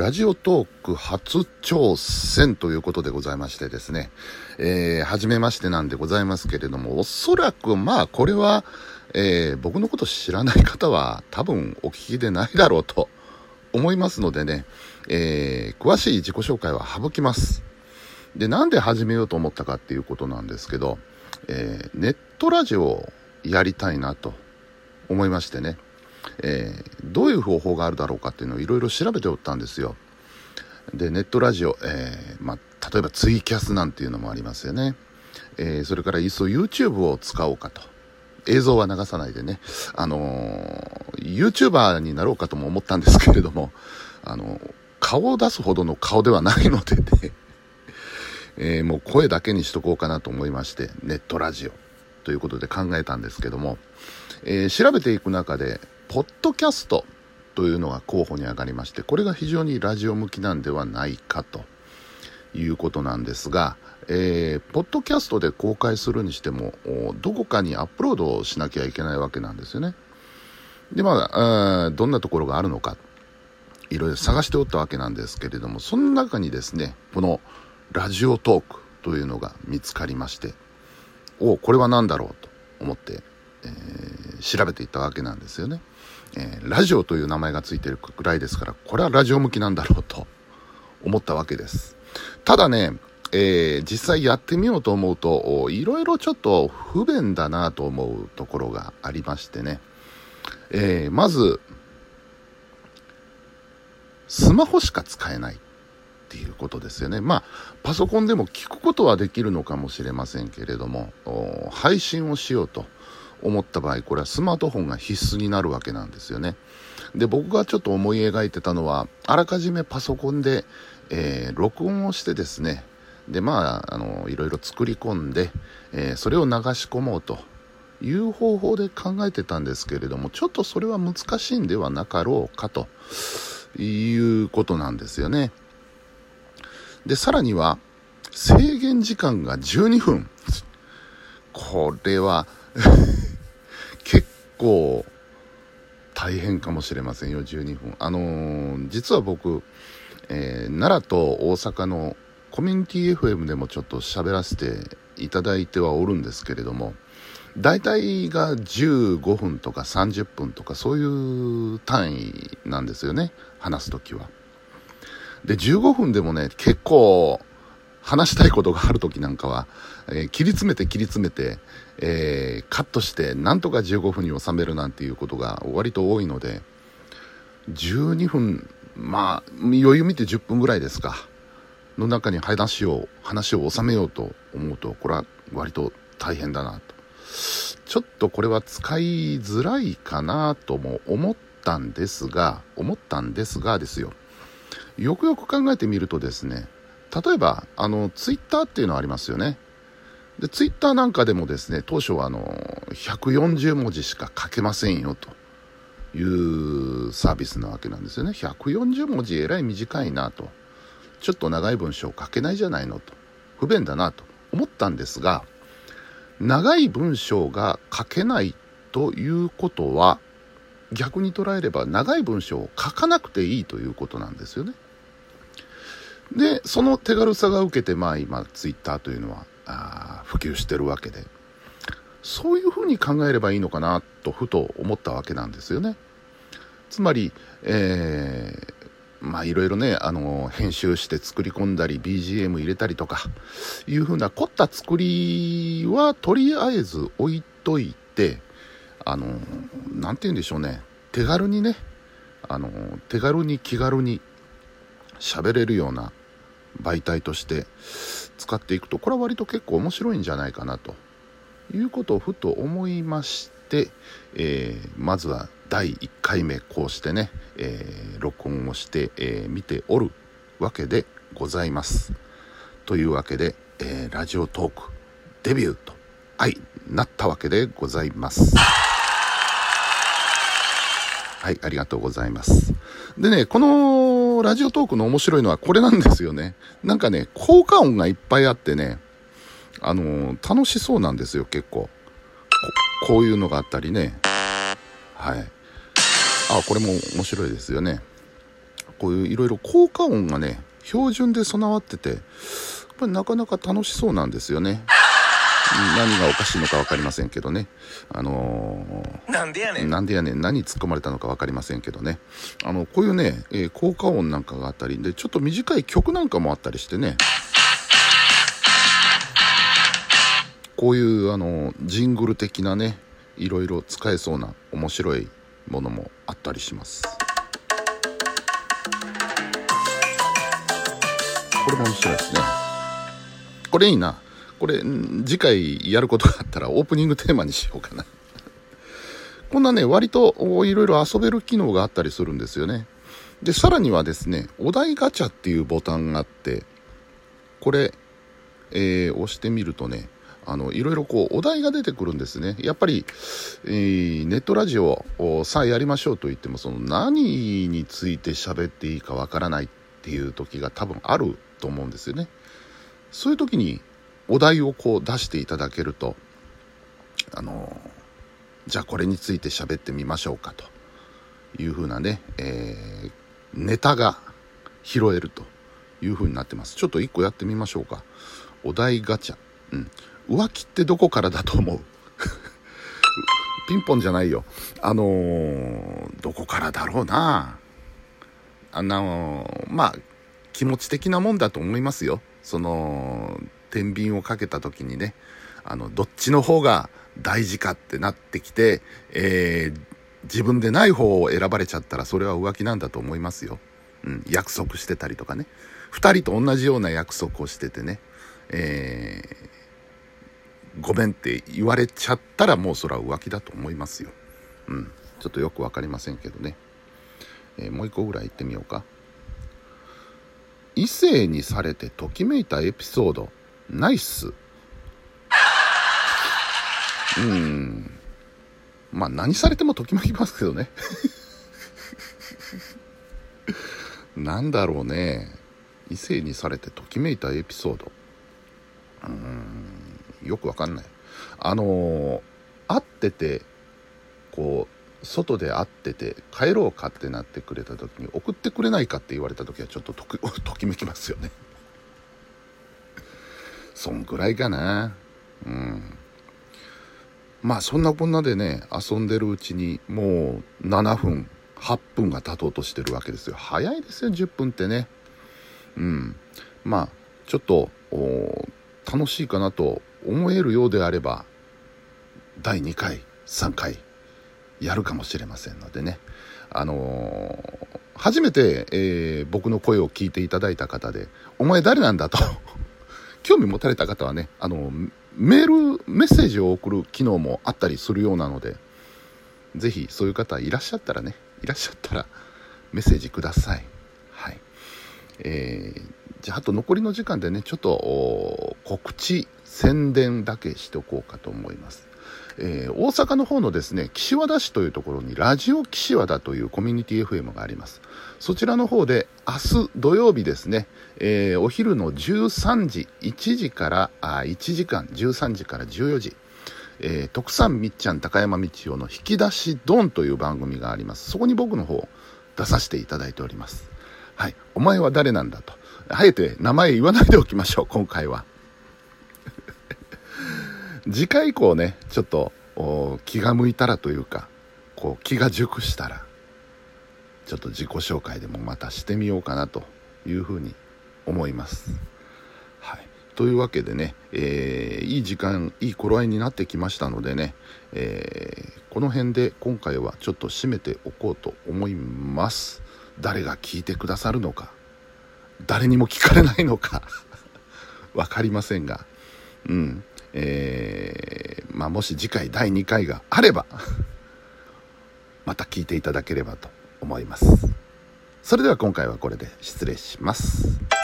ラジオトーク初挑戦ということでございましてですね、えー、初めましてなんでございますけれども、おそらくまあこれは、えー、僕のこと知らない方は多分お聞きでないだろうと思いますのでね、えー、詳しい自己紹介は省きます。で、なんで始めようと思ったかっていうことなんですけど、えー、ネットラジオをやりたいなと思いましてね、えー、どういう方法があるだろうかっていうのをいろいろ調べておったんですよ。で、ネットラジオ、えー、まあ、例えばツイキャスなんていうのもありますよね。えー、それからいっそ YouTube を使おうかと。映像は流さないでね、あのー、YouTuber になろうかとも思ったんですけれども、あのー、顔を出すほどの顔ではないのでね、えー、もう声だけにしとこうかなと思いまして、ネットラジオということで考えたんですけども、えー、調べていく中で、ポッドキャストというのが候補に上がりまして、これが非常にラジオ向きなんではないかということなんですが、えー、ポッドキャストで公開するにしても、どこかにアップロードしなきゃいけないわけなんですよね。で、まあ、どんなところがあるのか、いろいろ探しておったわけなんですけれども、その中にですね、このラジオトークというのが見つかりまして、おこれは何だろうと思って、えー、調べていったわけなんですよね。えー、ラジオという名前がついてるくらいですから、これはラジオ向きなんだろうと思ったわけです。ただね、えー、実際やってみようと思うと、いろいろちょっと不便だなと思うところがありましてね。えー、まず、スマホしか使えないっていうことですよね。まあ、パソコンでも聞くことはできるのかもしれませんけれども、配信をしようと。思った場合これはスマートフォンが必須になるわけなんですよね。で僕がちょっと思い描いてたのはあらかじめパソコンで、えー、録音をしてですね。でまああのいろいろ作り込んで、えー、それを流し込もうという方法で考えてたんですけれどもちょっとそれは難しいんではなかろうかということなんですよね。でさらには制限時間が12分。これは構大変かもしれませんよ、12分。あのー、実は僕、えー、奈良と大阪のコミュニティ FM でもちょっと喋らせていただいてはおるんですけれども、大体が15分とか30分とかそういう単位なんですよね、話すときは。で、15分でもね、結構話したいことがある時なんかは、えー、切り詰めて切り詰めて、えー、カットしてなんとか15分に収めるなんていうことが割と多いので12分まあ余裕見て10分ぐらいですか。の中に話を話を収めようと思うとこれは割と大変だなと。ちょっとこれは使いづらいかなとも思ったんですが思ったんですがですよ。よくよく考えてみるとですね例えば、あの、ツイッターっていうのありますよね。で、ツイッターなんかでもですね、当初はあの、140文字しか書けませんよというサービスなわけなんですよね。140文字えらい短いなと。ちょっと長い文章書けないじゃないのと。不便だなと思ったんですが、長い文章が書けないということは、逆に捉えれば長い文章を書かなくていいということなんですよね。で、その手軽さが受けて、まあ今、ツイッターというのはあ普及してるわけで、そういうふうに考えればいいのかなと、ふと思ったわけなんですよね。つまり、えー、まあいろいろね、あの、編集して作り込んだり、BGM 入れたりとか、いうふうな凝った作りは、とりあえず置いといて、あの、なんて言うんでしょうね、手軽にね、あの、手軽に気軽に喋れるような媒体として使っていくとこれは割と結構面白いんじゃないかなということをふと思いまして、えー、まずは第1回目こうしてね、えー、録音をして、えー、見ておるわけでございます。というわけで、えー、ラジオトークデビューと相なったわけでございます。はい、ありがとうございます。でね、こののラジオトークの面白いのはこれなんですよね。なんかね、効果音がいっぱいあってね、あのー、楽しそうなんですよ、結構こ。こういうのがあったりね。はい。あ、これも面白いですよね。こういういろいろ効果音がね、標準で備わってて、これなかなか楽しそうなんですよね。何がおかしいのか分かりませんけどね。あのー、なんでやねん。なんでやねん。何突っ込まれたのか分かりませんけどね。あの、こういうね、えー、効果音なんかがあったり、で、ちょっと短い曲なんかもあったりしてね。こういうあのジングル的なねいろいろ使えそうな面白いものもあったりしますこれも面白いですねこれいいなこれ次回やることがあったらオープニングテーマにしようかなこんなね割といろいろ遊べる機能があったりするんですよねでさらにはですねお題ガチャっていうボタンがあってこれ、えー、押してみるとねあのいろいろこうお題が出てくるんですね。やっぱり、えー、ネットラジオをさあやりましょうと言ってもその何について喋っていいかわからないっていう時が多分あると思うんですよね。そういう時にお題をこう出していただけるとあのじゃあこれについて喋ってみましょうかというふうなね、えー、ネタが拾えるというふうになってます。ちょっと1個やってみましょうか。お題ガチャ。うん。浮気ってどこからだと思う？ピンポンじゃないよ。あのー、どこからだろうな。あのー、まあ、気持ち的なもんだと思いますよ。その、天秤をかけた時にね、あの、どっちの方が大事かってなってきて、えー、自分でない方を選ばれちゃったらそれは浮気なんだと思いますよ。うん、約束してたりとかね。二人と同じような約束をしててね、えー、ごめんって言われちゃったらもうそれは浮気だと思いますよ。うん。ちょっとよく分かりませんけどね。えー、もう一個ぐらい言ってみようか。異性にされてときめいたエピソード、ナイス。うん。まあ何されてもときめきますけどね。なんだろうね。異性にされてときめいたエピソード。うん。よくわかんない。あのー、会ってて、こう、外で会ってて、帰ろうかってなってくれた時に、送ってくれないかって言われた時はちょっとと きめきますよね。そんぐらいかな。うん。まあそんなこんなでね、遊んでるうちにもう7分、8分が経とうとしてるわけですよ。早いですよ、10分ってね。うん。まあ、ちょっと、楽しいかなと思えるようであれば第2回3回やるかもしれませんのでねあのー、初めて、えー、僕の声を聞いていただいた方で「お前誰なんだ?」と興味持たれた方はねあのメールメッセージを送る機能もあったりするようなのでぜひそういう方いらっしゃったらねいらっしゃったらメッセージくださいはいえー、じゃああと残りの時間でねちょっと告知宣伝だけしておこうかと思います。えー、大阪の方のですね、岸和田市というところにラジオ岸和田というコミュニティ FM があります。そちらの方で明日土曜日ですね、えー、お昼の13時、1時からあ1時間、13時から14時、えー、徳さんみっちゃん高山道夫の引き出しドンという番組があります。そこに僕の方出させていただいております。はい。お前は誰なんだと。あえて名前言わないでおきましょう、今回は。次回以降ね、ちょっと気が向いたらというか、こう気が熟したら、ちょっと自己紹介でもまたしてみようかなというふうに思います。はい。というわけでね、えー、いい時間、いい頃合いになってきましたのでね、えー、この辺で今回はちょっと締めておこうと思います。誰が聞いてくださるのか、誰にも聞かれないのか 分かりませんが、うん。えー、まあ、もし次回第2回があれば また聞いていただければと思います。それでは今回はこれで失礼します。